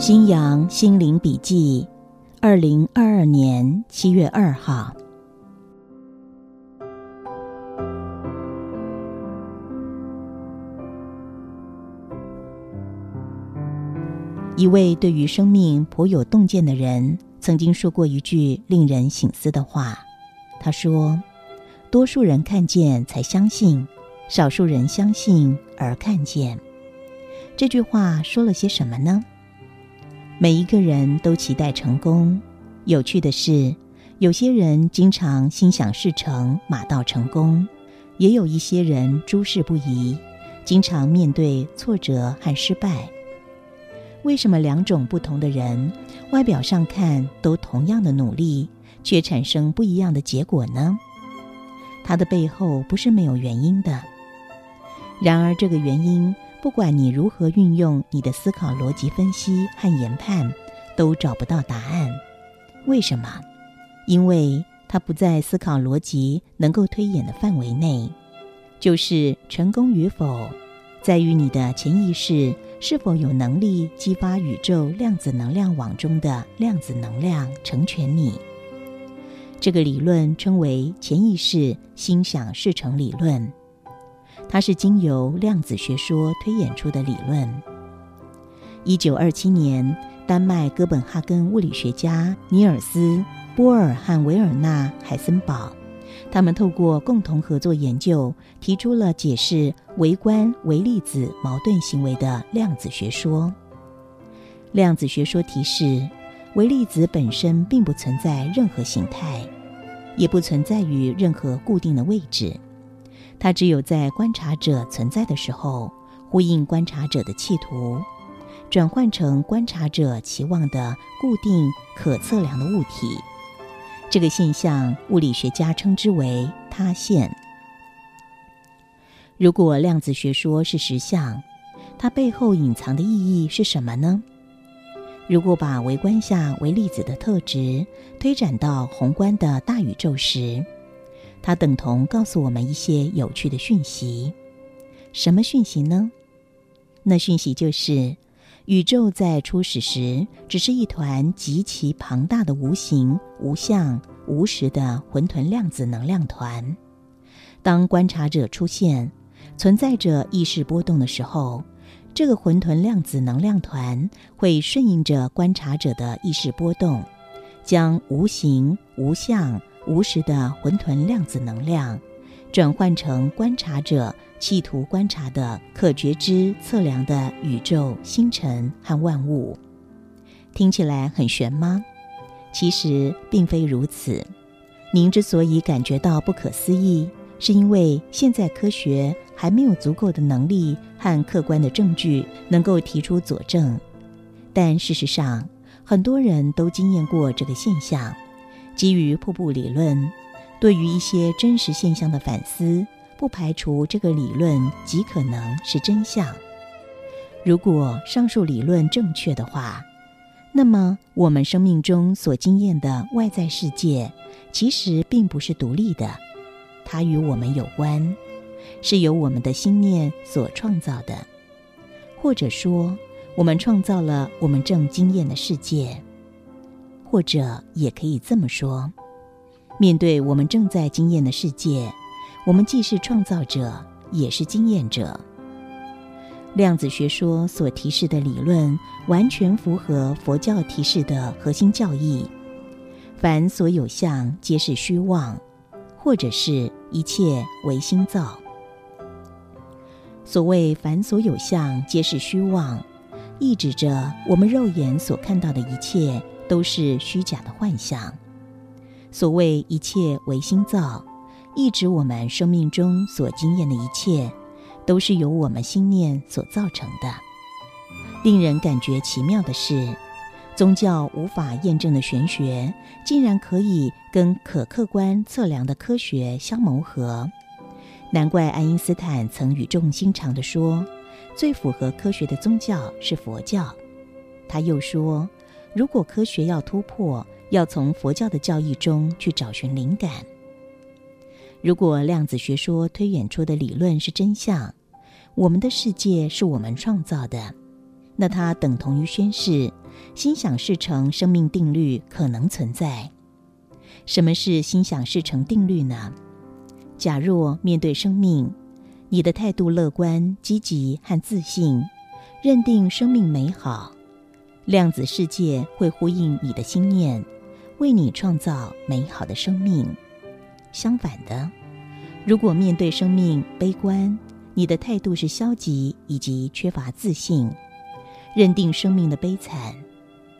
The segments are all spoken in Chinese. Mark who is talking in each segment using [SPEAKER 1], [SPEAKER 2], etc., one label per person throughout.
[SPEAKER 1] 新阳心灵笔记，二零二二年七月二号。一位对于生命颇有洞见的人，曾经说过一句令人醒思的话。他说：“多数人看见才相信，少数人相信而看见。”这句话说了些什么呢？每一个人都期待成功。有趣的是，有些人经常心想事成、马到成功；也有一些人诸事不宜，经常面对挫折和失败。为什么两种不同的人，外表上看都同样的努力，却产生不一样的结果呢？它的背后不是没有原因的。然而，这个原因。不管你如何运用你的思考逻辑分析和研判，都找不到答案。为什么？因为它不在思考逻辑能够推演的范围内。就是成功与否，在于你的潜意识是否有能力激发宇宙量子能量网中的量子能量，成全你。这个理论称为潜意识心想事成理论。它是经由量子学说推演出的理论。一九二七年，丹麦哥本哈根物理学家尼尔斯·波尔和维尔纳·海森堡，他们透过共同合作研究，提出了解释微观微粒子矛盾行为的量子学说。量子学说提示，微粒子本身并不存在任何形态，也不存在于任何固定的位置。它只有在观察者存在的时候，呼应观察者的企图，转换成观察者期望的固定可测量的物体。这个现象，物理学家称之为塌陷。如果量子学说是实相，它背后隐藏的意义是什么呢？如果把微观下微粒子的特质推展到宏观的大宇宙时，它等同告诉我们一些有趣的讯息，什么讯息呢？那讯息就是，宇宙在初始时只是一团极其庞大的无形、无相、无实的混沌量子能量团。当观察者出现，存在着意识波动的时候，这个混沌量子能量团会顺应着观察者的意识波动，将无形、无相。无实的混沌量子能量，转换成观察者企图观察的可觉知测量的宇宙星辰和万物，听起来很玄吗？其实并非如此。您之所以感觉到不可思议，是因为现在科学还没有足够的能力和客观的证据能够提出佐证。但事实上，很多人都经验过这个现象。基于瀑布理论，对于一些真实现象的反思，不排除这个理论极可能是真相。如果上述理论正确的话，那么我们生命中所经验的外在世界，其实并不是独立的，它与我们有关，是由我们的心念所创造的，或者说，我们创造了我们正经验的世界。或者也可以这么说：面对我们正在经验的世界，我们既是创造者，也是经验者。量子学说所提示的理论，完全符合佛教提示的核心教义：凡所有相，皆是虚妄，或者是一切唯心造。所谓“凡所有相，皆是虚妄”，意指着我们肉眼所看到的一切。都是虚假的幻象。所谓一切唯心造，意指我们生命中所经验的一切，都是由我们心念所造成的。令人感觉奇妙的是，宗教无法验证的玄学，竟然可以跟可客观测量的科学相谋合。难怪爱因斯坦曾语重心长地说：“最符合科学的宗教是佛教。”他又说：“如果科学要突破，要从佛教的教义中去找寻灵感。如果量子学说推演出的理论是真相，我们的世界是我们创造的。”那它等同于宣示，心想事成生命定律可能存在。什么是心想事成定律呢？假若面对生命，你的态度乐观、积极和自信，认定生命美好，量子世界会呼应你的心念，为你创造美好的生命。相反的，如果面对生命悲观，你的态度是消极以及缺乏自信。认定生命的悲惨，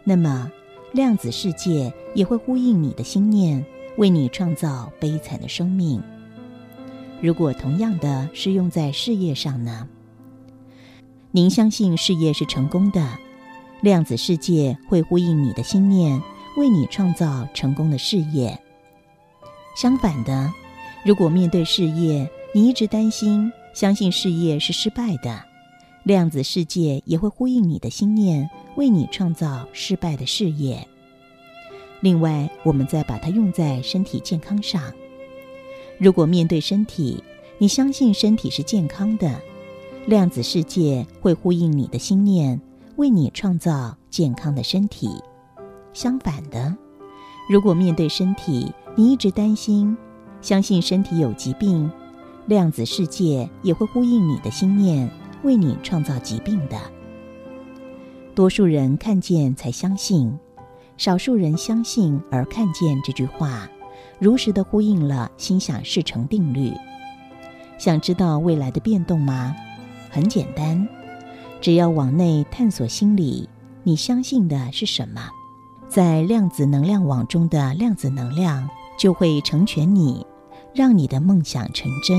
[SPEAKER 1] 那么量子世界也会呼应你的心念，为你创造悲惨的生命。如果同样的适用在事业上呢？您相信事业是成功的，量子世界会呼应你的心念，为你创造成功的事业。相反的，如果面对事业，你一直担心，相信事业是失败的。量子世界也会呼应你的心念，为你创造失败的事业。另外，我们再把它用在身体健康上。如果面对身体，你相信身体是健康的，量子世界会呼应你的心念，为你创造健康的身体。相反的，如果面对身体，你一直担心，相信身体有疾病，量子世界也会呼应你的心念。为你创造疾病的，多数人看见才相信，少数人相信而看见这句话，如实的呼应了心想事成定律。想知道未来的变动吗？很简单，只要往内探索心理，你相信的是什么，在量子能量网中的量子能量就会成全你，让你的梦想成真。